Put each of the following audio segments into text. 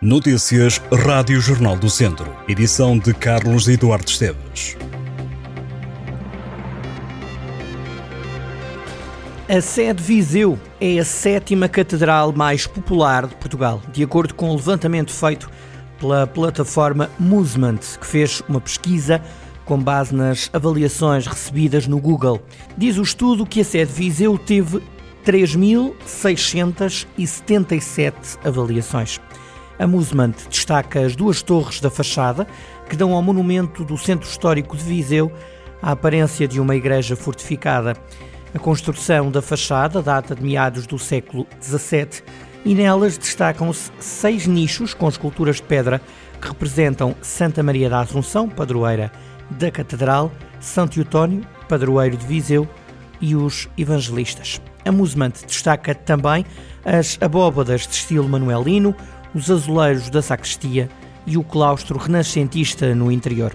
Notícias Rádio Jornal do Centro. Edição de Carlos Eduardo Esteves. A sede Viseu é a sétima catedral mais popular de Portugal, de acordo com o um levantamento feito pela plataforma Movement, que fez uma pesquisa com base nas avaliações recebidas no Google. Diz o estudo que a sede Viseu teve 3.677 avaliações. A Musement destaca as duas torres da fachada que dão ao monumento do Centro Histórico de Viseu a aparência de uma igreja fortificada. A construção da fachada data de meados do século XVII e nelas destacam-se seis nichos com esculturas de pedra que representam Santa Maria da Assunção, padroeira da Catedral, Santo Eutónio, padroeiro de Viseu e os evangelistas. A Musement destaca também as abóbadas de estilo manuelino, os azuleiros da sacristia e o claustro renascentista no interior.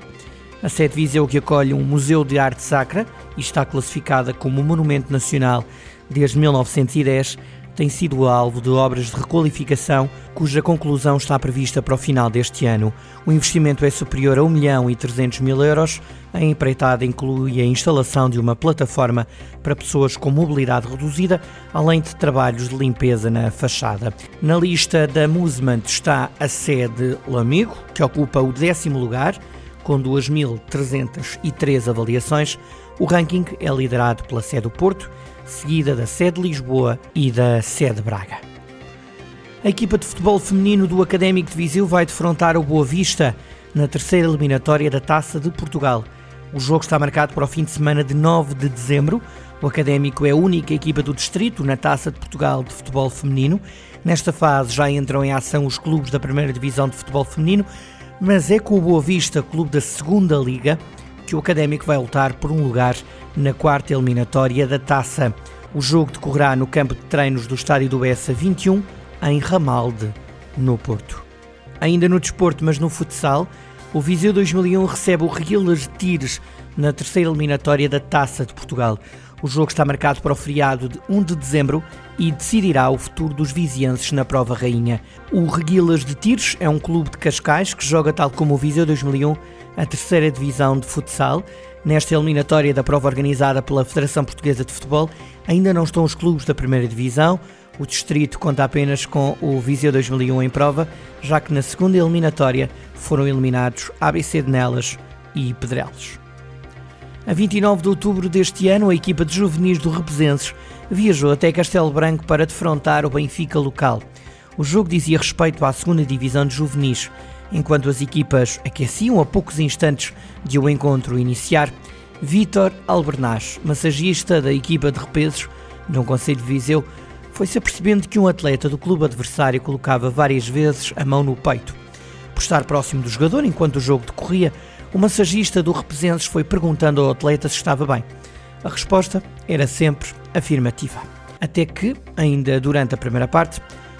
A sede Viseu que acolhe um museu de arte sacra e está classificada como Monumento Nacional desde 1910 tem sido alvo de obras de requalificação, cuja conclusão está prevista para o final deste ano. O investimento é superior a 1 milhão e 300 mil euros. A empreitada inclui a instalação de uma plataforma para pessoas com mobilidade reduzida, além de trabalhos de limpeza na fachada. Na lista da Musement está a sede Lamigo, que ocupa o décimo lugar, com 2.303 avaliações. O ranking é liderado pela sede do Porto, seguida da sede Lisboa e da sede Braga. A equipa de futebol feminino do Académico de Viseu vai defrontar o Boa Vista na terceira eliminatória da Taça de Portugal. O jogo está marcado para o fim de semana de 9 de dezembro. O Académico é a única equipa do distrito na Taça de Portugal de futebol feminino. Nesta fase já entram em ação os clubes da primeira divisão de futebol feminino, mas é com o Boa Vista, clube da segunda liga, o Académico vai lutar por um lugar na quarta eliminatória da Taça. O jogo decorrerá no campo de treinos do estádio do Bessa 21, em Ramalde, no Porto. Ainda no desporto, mas no futsal, o Viseu 2001 recebe o de Tires na terceira eliminatória da Taça de Portugal. O jogo está marcado para o feriado de 1 de dezembro e decidirá o futuro dos vizienses na prova rainha. O Reguilas de Tires é um clube de Cascais que joga, tal como o Viseu 2001, a terceira divisão de futsal. Nesta eliminatória da prova organizada pela Federação Portuguesa de Futebol, ainda não estão os clubes da primeira divisão. O distrito conta apenas com o Viseu 2001 em prova, já que na segunda eliminatória foram eliminados ABC de Nelas e Pedrelos. A 29 de outubro deste ano, a equipa de juvenis do Represenses viajou até Castelo Branco para defrontar o Benfica local. O jogo dizia respeito à segunda divisão de juvenis. Enquanto as equipas aqueciam a poucos instantes de o encontro iniciar, Vítor Albernaz, massagista da equipa de repesos no Conselho de Viseu, foi-se apercebendo que um atleta do clube adversário colocava várias vezes a mão no peito. Por estar próximo do jogador enquanto o jogo decorria, o massagista do Represenses foi perguntando ao atleta se estava bem. A resposta era sempre afirmativa. Até que, ainda durante a primeira parte,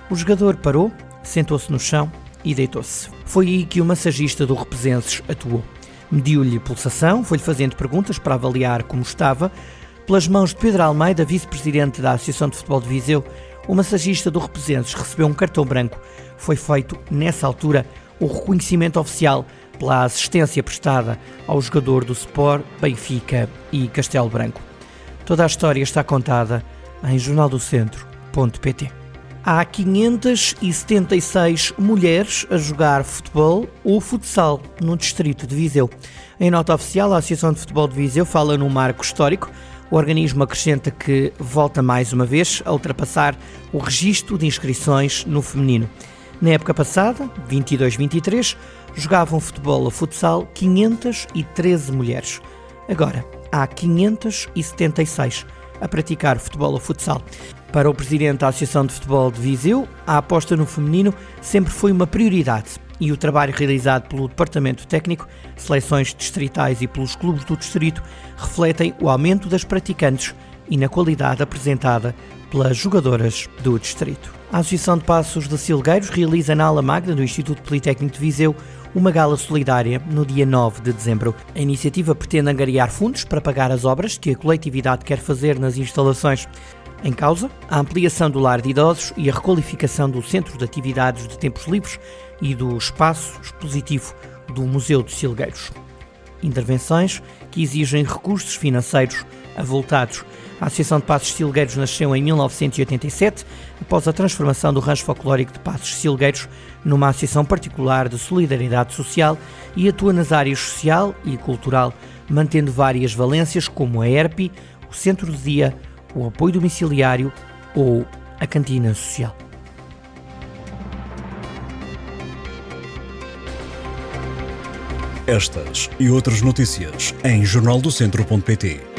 o jogador parou, sentou-se no chão e deitou-se. Foi aí que o massagista do Represenses atuou. Mediu-lhe pulsação, foi-lhe fazendo perguntas para avaliar como estava. Pelas mãos de Pedro Almeida, vice-presidente da Associação de Futebol de Viseu, o massagista do Represenses recebeu um cartão branco. Foi feito, nessa altura, o reconhecimento oficial pela assistência prestada ao jogador do Sport, Benfica e Castelo Branco. Toda a história está contada em jornaldocentro.pt. Há 576 mulheres a jogar futebol ou futsal no distrito de Viseu. Em nota oficial, a Associação de Futebol de Viseu fala num marco histórico. O organismo acrescenta que volta mais uma vez a ultrapassar o registro de inscrições no feminino. Na época passada, 22-23, jogavam futebol ou futsal 513 mulheres. Agora, há 576 a praticar futebol ou futsal. Para o presidente da Associação de Futebol de Viseu, a aposta no feminino sempre foi uma prioridade e o trabalho realizado pelo Departamento Técnico, seleções distritais e pelos clubes do distrito refletem o aumento das praticantes e na qualidade apresentada pelas jogadoras do distrito. A Associação de Passos de Silgueiros realiza na Ala Magna do Instituto Politécnico de Viseu uma gala solidária no dia 9 de dezembro. A iniciativa pretende angariar fundos para pagar as obras que a coletividade quer fazer nas instalações. Em causa, a ampliação do lar de idosos e a requalificação do Centro de Atividades de Tempos Livres e do espaço expositivo do Museu de Silgueiros. Intervenções que exigem recursos financeiros avultados. A Associação de Passos Silgueiros nasceu em 1987, após a transformação do rancho folclórico de Passos Silgueiros numa associação particular de solidariedade social e atua nas áreas social e cultural, mantendo várias valências como a ERPI, o Centro de Dia, o apoio domiciliário ou a cantina social. Estas e outras notícias em jornaldocentro.pt